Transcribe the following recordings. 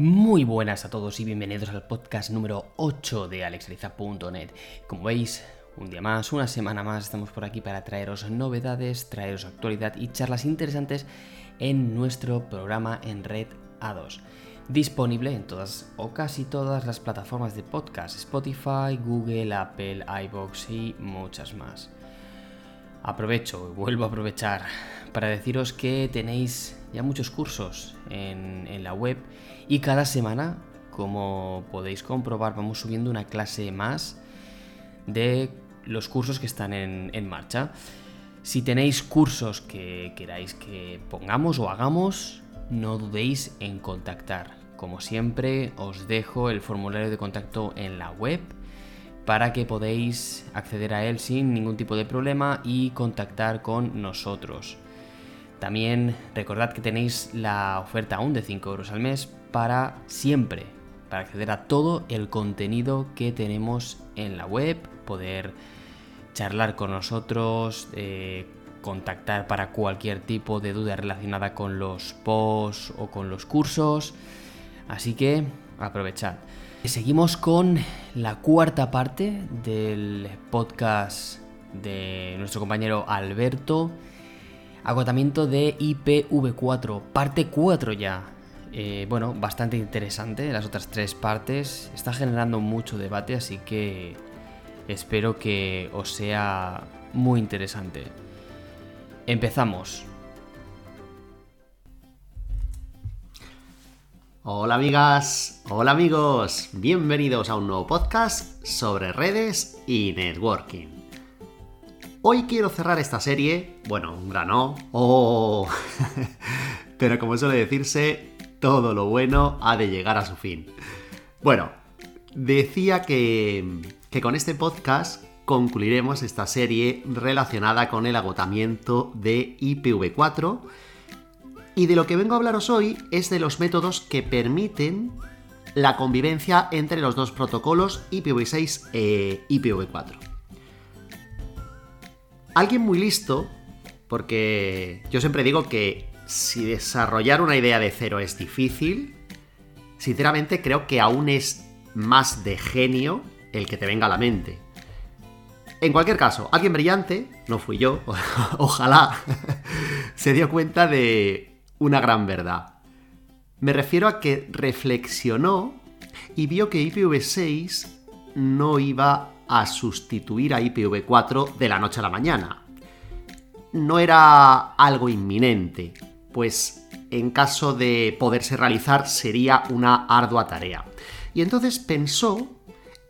Muy buenas a todos y bienvenidos al podcast número 8 de alexariza.net. Como veis, un día más, una semana más, estamos por aquí para traeros novedades, traeros actualidad y charlas interesantes en nuestro programa en Red A2. Disponible en todas o casi todas las plataformas de podcast, Spotify, Google, Apple, iBox y muchas más. Aprovecho, vuelvo a aprovechar para deciros que tenéis ya muchos cursos en, en la web y cada semana, como podéis comprobar, vamos subiendo una clase más de los cursos que están en, marcha. Si tenéis cursos que queráis que pongamos o hagamos, no dudéis en contactar. Como siempre, os dejo el formulario de contacto en la web para que podáis acceder a él sin ningún tipo de problema y contactar con nosotros. También recordad que tenéis la oferta aún de 5 euros al mes para siempre, para acceder a todo el contenido que tenemos en la web, poder charlar con nosotros, eh, contactar para cualquier tipo de duda relacionada con los posts o con los cursos. Así que aprovechad. Seguimos con la cuarta parte del podcast de nuestro compañero Alberto. Agotamiento de IPv4, parte 4 ya. Eh, bueno, bastante interesante. Las otras tres partes está generando mucho debate, así que espero que os sea muy interesante. Empezamos. Hola amigas, hola amigos, bienvenidos a un nuevo podcast sobre redes y networking. Hoy quiero cerrar esta serie, bueno, un grano, oh, pero como suele decirse, todo lo bueno ha de llegar a su fin. Bueno, decía que, que con este podcast concluiremos esta serie relacionada con el agotamiento de IPv4 y de lo que vengo a hablaros hoy es de los métodos que permiten la convivencia entre los dos protocolos IPv6 e IPv4. Alguien muy listo, porque yo siempre digo que si desarrollar una idea de cero es difícil, sinceramente creo que aún es más de genio el que te venga a la mente. En cualquier caso, alguien brillante, no fui yo, ojalá, se dio cuenta de una gran verdad. Me refiero a que reflexionó y vio que IPv6 no iba a sustituir a IPv4 de la noche a la mañana. No era algo inminente, pues en caso de poderse realizar sería una ardua tarea. Y entonces pensó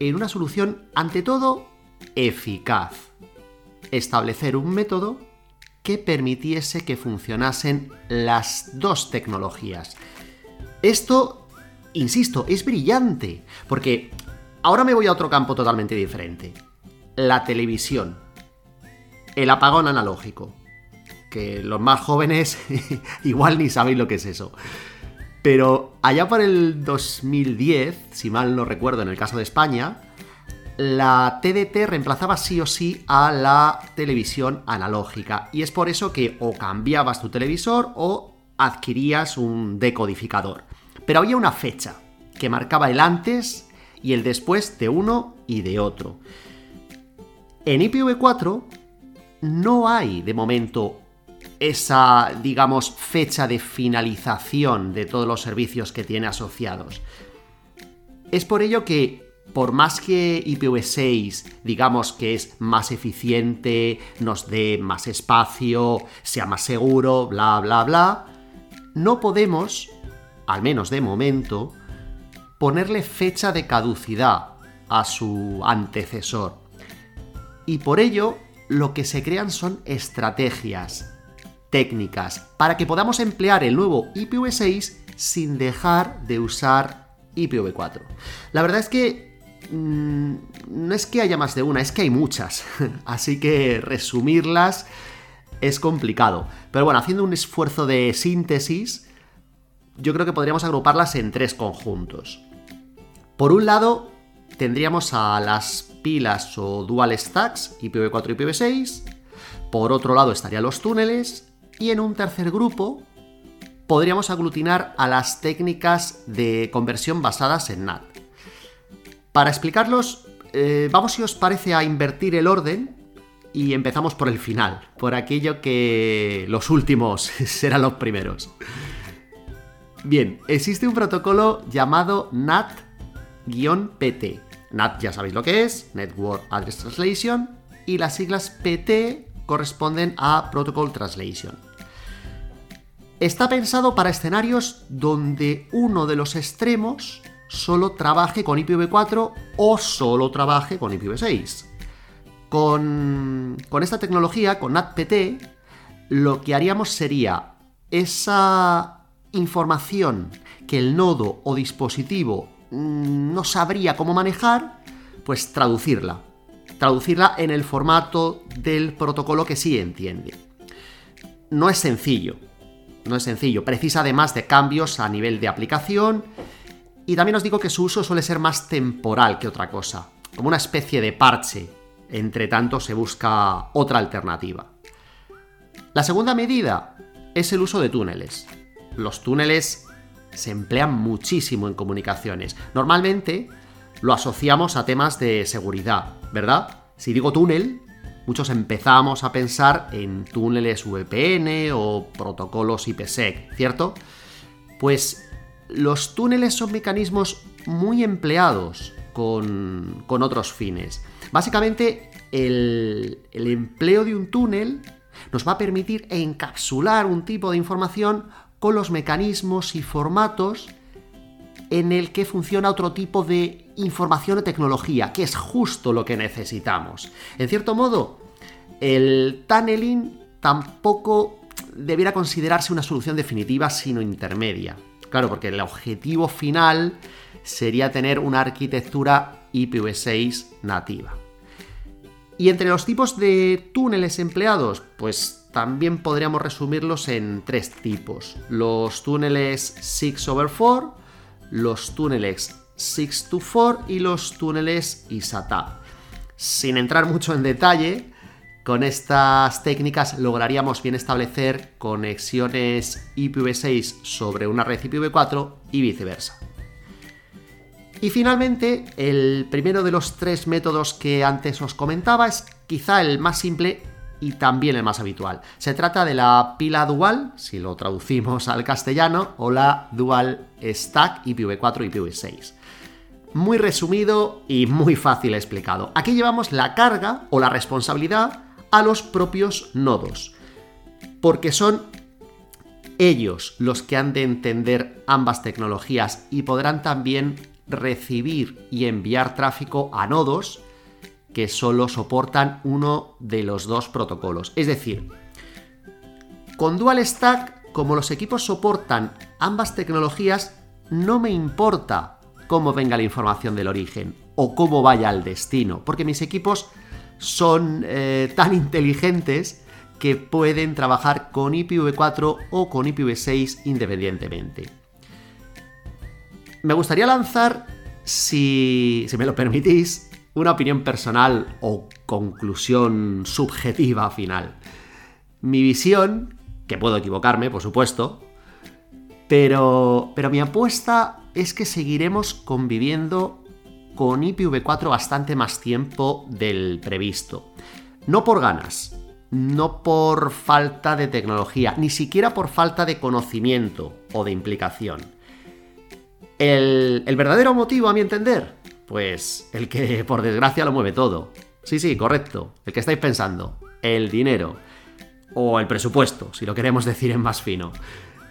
en una solución, ante todo, eficaz. Establecer un método que permitiese que funcionasen las dos tecnologías. Esto, insisto, es brillante, porque ahora me voy a otro campo totalmente diferente. La televisión. El apagón analógico que los más jóvenes igual ni sabéis lo que es eso. Pero allá por el 2010, si mal no recuerdo en el caso de España, la TDT reemplazaba sí o sí a la televisión analógica. Y es por eso que o cambiabas tu televisor o adquirías un decodificador. Pero había una fecha que marcaba el antes y el después de uno y de otro. En IPv4 no hay de momento esa, digamos, fecha de finalización de todos los servicios que tiene asociados. Es por ello que, por más que IPv6, digamos que es más eficiente, nos dé más espacio, sea más seguro, bla, bla, bla, no podemos, al menos de momento, ponerle fecha de caducidad a su antecesor. Y por ello, lo que se crean son estrategias, técnicas para que podamos emplear el nuevo IPv6 sin dejar de usar IPv4. La verdad es que mm, no es que haya más de una, es que hay muchas. Así que resumirlas es complicado. Pero bueno, haciendo un esfuerzo de síntesis, yo creo que podríamos agruparlas en tres conjuntos. Por un lado, tendríamos a las pilas o dual stacks IPv4 y IPv6. Por otro lado estarían los túneles y en un tercer grupo podríamos aglutinar a las técnicas de conversión basadas en NAT. Para explicarlos, eh, vamos si os parece a invertir el orden y empezamos por el final, por aquello que los últimos serán los primeros. Bien, existe un protocolo llamado NAT-PT. NAT ya sabéis lo que es, Network Address Translation, y las siglas PT corresponden a Protocol Translation. Está pensado para escenarios donde uno de los extremos solo trabaje con IPv4 o solo trabaje con IPv6. Con, con esta tecnología, con NATPT, lo que haríamos sería esa información que el nodo o dispositivo mm, no sabría cómo manejar, pues traducirla. Traducirla en el formato del protocolo que sí entiende. No es sencillo, no es sencillo. Precisa además de cambios a nivel de aplicación y también os digo que su uso suele ser más temporal que otra cosa, como una especie de parche. Entre tanto se busca otra alternativa. La segunda medida es el uso de túneles. Los túneles se emplean muchísimo en comunicaciones. Normalmente lo asociamos a temas de seguridad, ¿verdad? Si digo túnel, muchos empezamos a pensar en túneles VPN o protocolos IPsec, ¿cierto? Pues los túneles son mecanismos muy empleados con, otros fines. Básicamente, el, el empleo de un túnel nos va a permitir encapsular un tipo de información con los mecanismos y formatos en el que funciona otro tipo de información o tecnología, que es justo lo que necesitamos. En cierto modo, el tunneling tampoco debiera considerarse una solución definitiva, sino intermedia. Claro, porque el objetivo final sería tener una arquitectura IPv6 nativa. Y entre los tipos de túneles empleados, pues también podríamos resumirlos en tres tipos. Los túneles 6 over 4, los túneles 6 to 4 y los túneles ISATA. Sin entrar mucho en detalle, con estas técnicas lograríamos bien establecer conexiones IPv6 sobre una red IPv4 y viceversa. Y finalmente, el primero de los tres métodos que antes os comentaba es quizá el más simple y también el más habitual. Se trata de la pila dual, si lo traducimos al castellano, o la dual stack IPv4 y IPv6. Muy resumido y muy fácil explicado. Aquí llevamos la carga o la responsabilidad a los propios nodos, porque son ellos los que han de entender ambas tecnologías y podrán también recibir y enviar tráfico a nodos que solo soportan uno de los dos protocolos. Es decir, con Dual Stack, como los equipos soportan ambas tecnologías, no me importa cómo venga la información del origen o cómo vaya al destino, porque mis equipos son eh, tan inteligentes que pueden trabajar con IPv4 o con IPv6 independientemente. Me gustaría lanzar, si, si me lo permitís, una opinión personal o conclusión subjetiva final. Mi visión, que puedo equivocarme, por supuesto, pero, pero mi apuesta es que seguiremos conviviendo con IPv4 bastante más tiempo del previsto. No por ganas, no por falta de tecnología, ni siquiera por falta de conocimiento o de implicación. El, el, verdadero motivo, a mi entender, pues el que por desgracia lo mueve todo. Sí, sí, correcto, el que estáis pensando, el dinero. O el presupuesto, si lo queremos decir en más fino.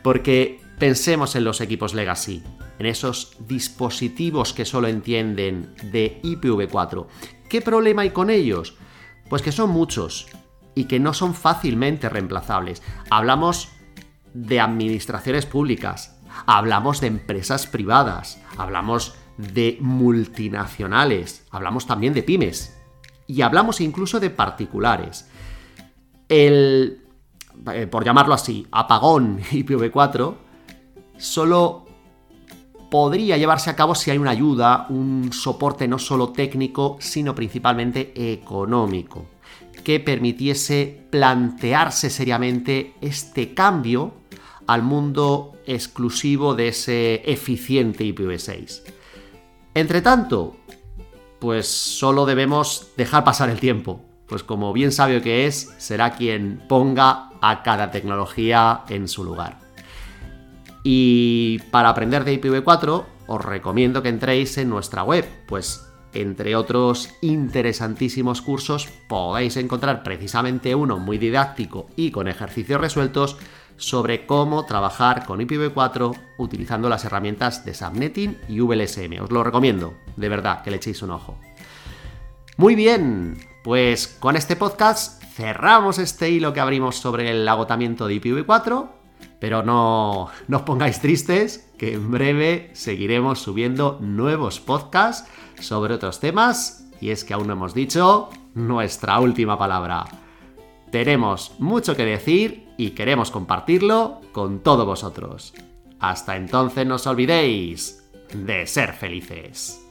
Porque pensemos en los equipos legacy, en esos dispositivos que solo entienden de IPv4. ¿Qué problema hay con ellos? Pues que son muchos y que no son fácilmente reemplazables. Hablamos de administraciones públicas, hablamos de empresas privadas, hablamos de multinacionales, hablamos también de pymes y hablamos incluso de particulares. El, eh, por llamarlo así, apagón IPv4 solo podría llevarse a cabo si hay una ayuda, un soporte no solo técnico, sino principalmente económico, que permitiese plantearse seriamente este cambio al mundo exclusivo de ese eficiente IPv6. Entre tanto, pues solo debemos dejar pasar el tiempo, pues como bien sabio que es, será quien ponga a cada tecnología en su lugar. Y para aprender de IPv4, os recomiendo que entréis en nuestra web, pues entre otros interesantísimos cursos podéis encontrar precisamente uno muy didáctico y con ejercicios resueltos sobre cómo trabajar con IPv4 utilizando las herramientas de Subnetting y VLSM. Os lo recomiendo, de verdad, que le echéis un ojo. Muy bien, pues con este podcast cerramos este hilo que abrimos sobre el agotamiento de IPv4, pero no, no os pongáis tristes, que en breve seguiremos subiendo nuevos podcasts sobre otros temas, y es que aún no hemos dicho nuestra última palabra. Tenemos mucho que decir y queremos compartirlo con todos vosotros. Hasta entonces no os olvidéis de ser felices.